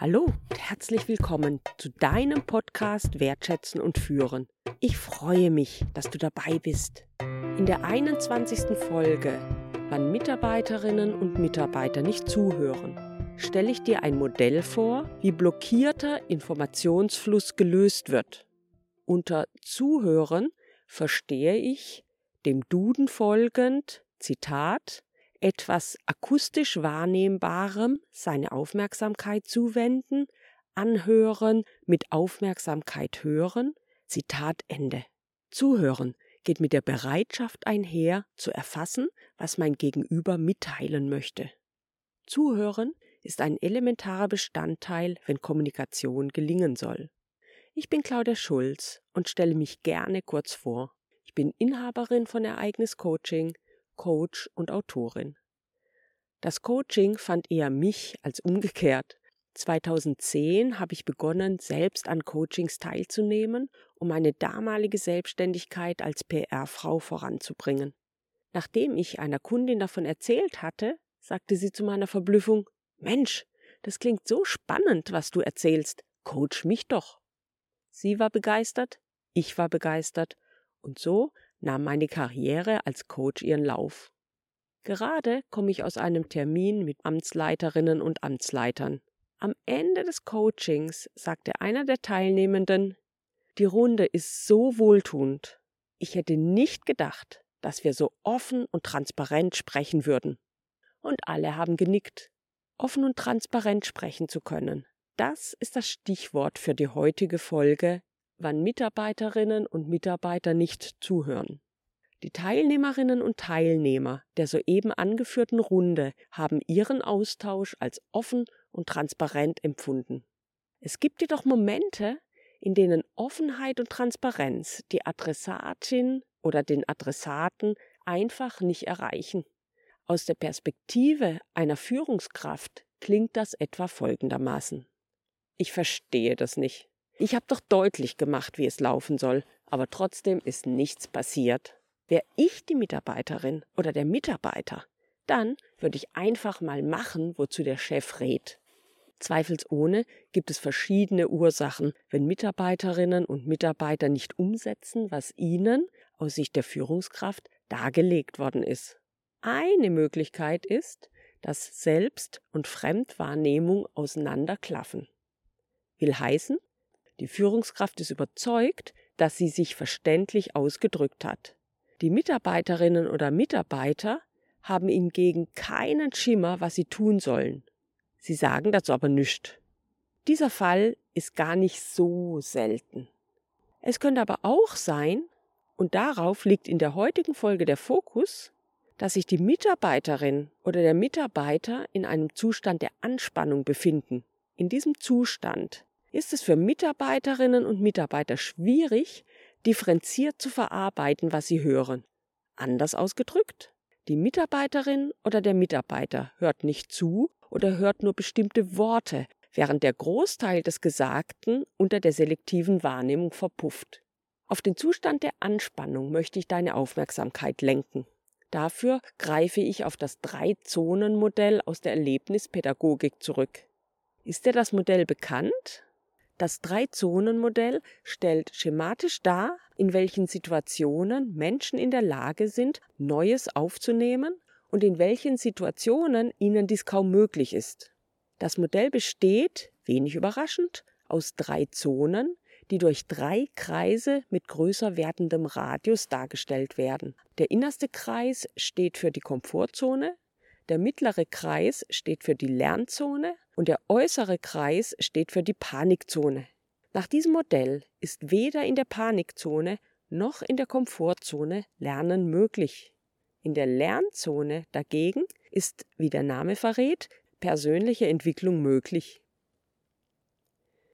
Hallo und herzlich willkommen zu deinem Podcast Wertschätzen und Führen. Ich freue mich, dass du dabei bist. In der 21. Folge, wann Mitarbeiterinnen und Mitarbeiter nicht zuhören, stelle ich dir ein Modell vor, wie blockierter Informationsfluss gelöst wird. Unter Zuhören verstehe ich, dem Duden folgend, Zitat, etwas akustisch Wahrnehmbarem seine Aufmerksamkeit zuwenden, anhören, mit Aufmerksamkeit hören, Zitat Ende. Zuhören geht mit der Bereitschaft einher, zu erfassen, was mein Gegenüber mitteilen möchte. Zuhören ist ein elementarer Bestandteil, wenn Kommunikation gelingen soll. Ich bin Claudia Schulz und stelle mich gerne kurz vor. Ich bin Inhaberin von Ereignis Coaching, Coach und Autorin. Das Coaching fand eher mich als umgekehrt. 2010 habe ich begonnen, selbst an Coachings teilzunehmen, um meine damalige Selbstständigkeit als PR-Frau voranzubringen. Nachdem ich einer Kundin davon erzählt hatte, sagte sie zu meiner Verblüffung Mensch, das klingt so spannend, was du erzählst. Coach mich doch. Sie war begeistert, ich war begeistert, und so nahm meine Karriere als Coach ihren Lauf. Gerade komme ich aus einem Termin mit Amtsleiterinnen und Amtsleitern. Am Ende des Coachings sagte einer der Teilnehmenden, die Runde ist so wohltuend. Ich hätte nicht gedacht, dass wir so offen und transparent sprechen würden. Und alle haben genickt. Offen und transparent sprechen zu können. Das ist das Stichwort für die heutige Folge wann Mitarbeiterinnen und Mitarbeiter nicht zuhören. Die Teilnehmerinnen und Teilnehmer der soeben angeführten Runde haben ihren Austausch als offen und transparent empfunden. Es gibt jedoch Momente, in denen Offenheit und Transparenz die Adressatin oder den Adressaten einfach nicht erreichen. Aus der Perspektive einer Führungskraft klingt das etwa folgendermaßen. Ich verstehe das nicht. Ich habe doch deutlich gemacht, wie es laufen soll, aber trotzdem ist nichts passiert. Wäre ich die Mitarbeiterin oder der Mitarbeiter, dann würde ich einfach mal machen, wozu der Chef rät. Zweifelsohne gibt es verschiedene Ursachen, wenn Mitarbeiterinnen und Mitarbeiter nicht umsetzen, was ihnen aus Sicht der Führungskraft dargelegt worden ist. Eine Möglichkeit ist, dass Selbst- und Fremdwahrnehmung auseinanderklaffen. Will heißen, die Führungskraft ist überzeugt, dass sie sich verständlich ausgedrückt hat. Die Mitarbeiterinnen oder Mitarbeiter haben hingegen keinen Schimmer, was sie tun sollen. Sie sagen dazu aber nichts. Dieser Fall ist gar nicht so selten. Es könnte aber auch sein, und darauf liegt in der heutigen Folge der Fokus, dass sich die Mitarbeiterin oder der Mitarbeiter in einem Zustand der Anspannung befinden. In diesem Zustand ist es für Mitarbeiterinnen und Mitarbeiter schwierig, differenziert zu verarbeiten, was sie hören. Anders ausgedrückt, die Mitarbeiterin oder der Mitarbeiter hört nicht zu oder hört nur bestimmte Worte, während der Großteil des Gesagten unter der selektiven Wahrnehmung verpufft. Auf den Zustand der Anspannung möchte ich deine Aufmerksamkeit lenken. Dafür greife ich auf das Drei-Zonen-Modell aus der Erlebnispädagogik zurück. Ist dir das Modell bekannt? Das Drei-Zonen-Modell stellt schematisch dar, in welchen Situationen Menschen in der Lage sind, Neues aufzunehmen und in welchen Situationen ihnen dies kaum möglich ist. Das Modell besteht, wenig überraschend, aus drei Zonen, die durch drei Kreise mit größer werdendem Radius dargestellt werden. Der innerste Kreis steht für die Komfortzone, der mittlere Kreis steht für die Lernzone und der äußere Kreis steht für die Panikzone. Nach diesem Modell ist weder in der Panikzone noch in der Komfortzone Lernen möglich. In der Lernzone dagegen ist, wie der Name verrät, persönliche Entwicklung möglich.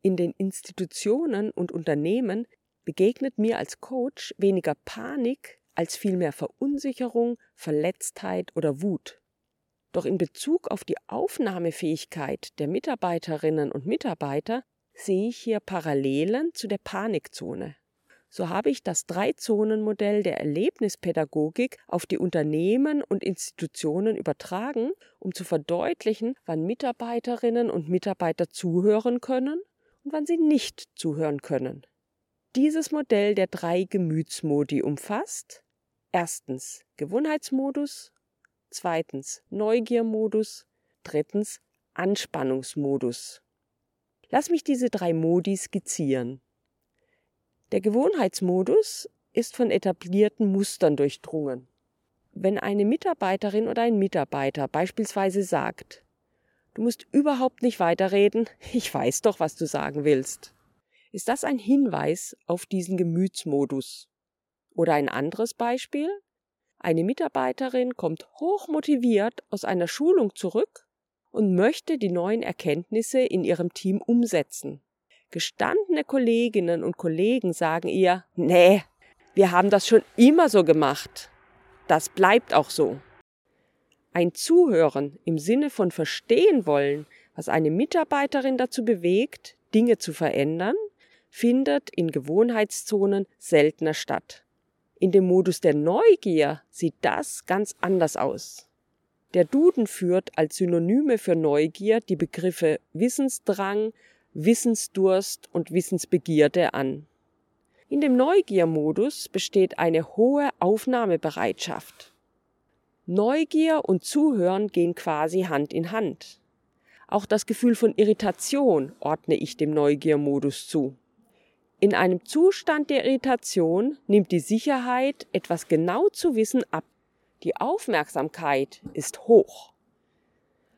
In den Institutionen und Unternehmen begegnet mir als Coach weniger Panik als vielmehr Verunsicherung, Verletztheit oder Wut. Doch in Bezug auf die Aufnahmefähigkeit der Mitarbeiterinnen und Mitarbeiter sehe ich hier Parallelen zu der Panikzone. so habe ich das Drei-Zonen-Modell der Erlebnispädagogik auf die Unternehmen und Institutionen übertragen, um zu verdeutlichen, wann Mitarbeiterinnen und Mitarbeiter zuhören können und wann sie nicht zuhören können. Dieses Modell der drei Gemütsmodi umfasst erstens Gewohnheitsmodus, zweitens Neugiermodus, drittens Anspannungsmodus. Lass mich diese drei Modi skizzieren. Der Gewohnheitsmodus ist von etablierten Mustern durchdrungen. Wenn eine Mitarbeiterin oder ein Mitarbeiter beispielsweise sagt, du musst überhaupt nicht weiterreden, ich weiß doch, was du sagen willst, ist das ein Hinweis auf diesen Gemütsmodus. Oder ein anderes Beispiel, eine Mitarbeiterin kommt hochmotiviert aus einer Schulung zurück und möchte die neuen Erkenntnisse in ihrem Team umsetzen. Gestandene Kolleginnen und Kollegen sagen ihr, nee, wir haben das schon immer so gemacht. Das bleibt auch so. Ein Zuhören im Sinne von verstehen wollen, was eine Mitarbeiterin dazu bewegt, Dinge zu verändern, findet in Gewohnheitszonen seltener statt. In dem Modus der Neugier sieht das ganz anders aus. Der Duden führt als Synonyme für Neugier die Begriffe Wissensdrang, Wissensdurst und Wissensbegierde an. In dem Neugiermodus besteht eine hohe Aufnahmebereitschaft. Neugier und Zuhören gehen quasi Hand in Hand. Auch das Gefühl von Irritation ordne ich dem Neugiermodus zu. In einem Zustand der Irritation nimmt die Sicherheit, etwas genau zu wissen, ab. Die Aufmerksamkeit ist hoch.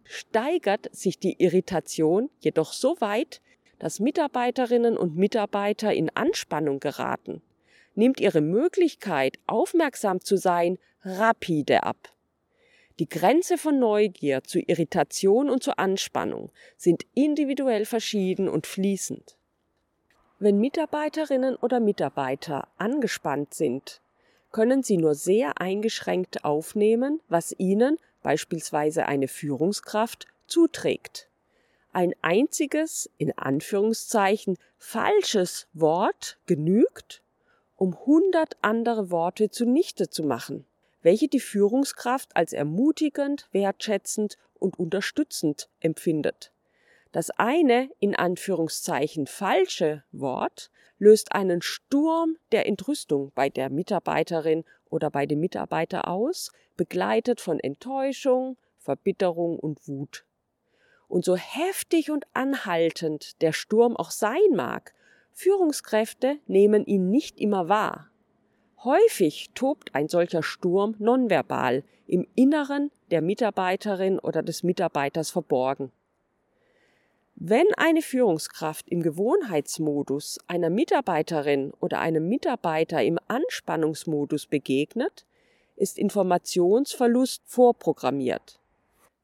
Steigert sich die Irritation jedoch so weit, dass Mitarbeiterinnen und Mitarbeiter in Anspannung geraten, nimmt ihre Möglichkeit, aufmerksam zu sein, rapide ab. Die Grenze von Neugier zu Irritation und zu Anspannung sind individuell verschieden und fließend. Wenn Mitarbeiterinnen oder Mitarbeiter angespannt sind, können sie nur sehr eingeschränkt aufnehmen, was ihnen, beispielsweise eine Führungskraft, zuträgt ein einziges, in Anführungszeichen, falsches Wort genügt, um hundert andere Worte zunichte zu machen, welche die Führungskraft als ermutigend, wertschätzend und unterstützend empfindet. Das eine, in Anführungszeichen, falsche Wort löst einen Sturm der Entrüstung bei der Mitarbeiterin oder bei dem Mitarbeiter aus, begleitet von Enttäuschung, Verbitterung und Wut. Und so heftig und anhaltend der Sturm auch sein mag, Führungskräfte nehmen ihn nicht immer wahr. Häufig tobt ein solcher Sturm nonverbal im Inneren der Mitarbeiterin oder des Mitarbeiters verborgen. Wenn eine Führungskraft im Gewohnheitsmodus einer Mitarbeiterin oder einem Mitarbeiter im Anspannungsmodus begegnet, ist Informationsverlust vorprogrammiert.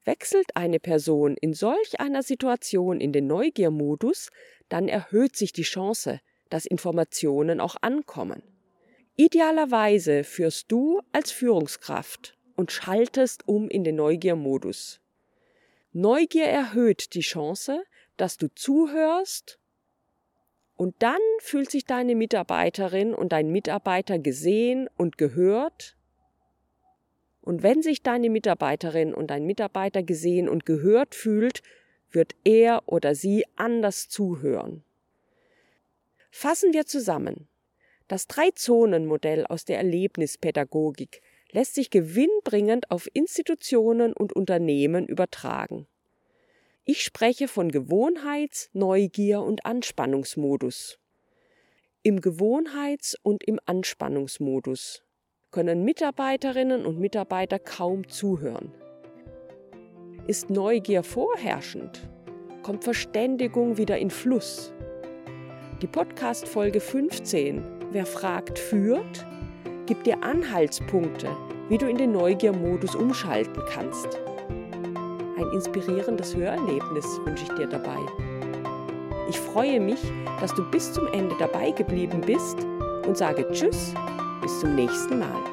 Wechselt eine Person in solch einer Situation in den Neugiermodus, dann erhöht sich die Chance, dass Informationen auch ankommen. Idealerweise führst du als Führungskraft und schaltest um in den Neugiermodus. Neugier erhöht die Chance, dass du zuhörst und dann fühlt sich deine Mitarbeiterin und dein Mitarbeiter gesehen und gehört und wenn sich deine Mitarbeiterin und dein Mitarbeiter gesehen und gehört fühlt, wird er oder sie anders zuhören. Fassen wir zusammen. Das Drei-Zonen-Modell aus der Erlebnispädagogik lässt sich gewinnbringend auf Institutionen und Unternehmen übertragen. Ich spreche von Gewohnheits-, Neugier- und Anspannungsmodus. Im Gewohnheits- und im Anspannungsmodus können Mitarbeiterinnen und Mitarbeiter kaum zuhören. Ist Neugier vorherrschend, kommt Verständigung wieder in Fluss. Die Podcast Folge 15, Wer fragt, führt, gibt dir Anhaltspunkte, wie du in den Neugiermodus umschalten kannst. Ein inspirierendes Hörerlebnis wünsche ich dir dabei. Ich freue mich, dass du bis zum Ende dabei geblieben bist und sage Tschüss bis zum nächsten Mal.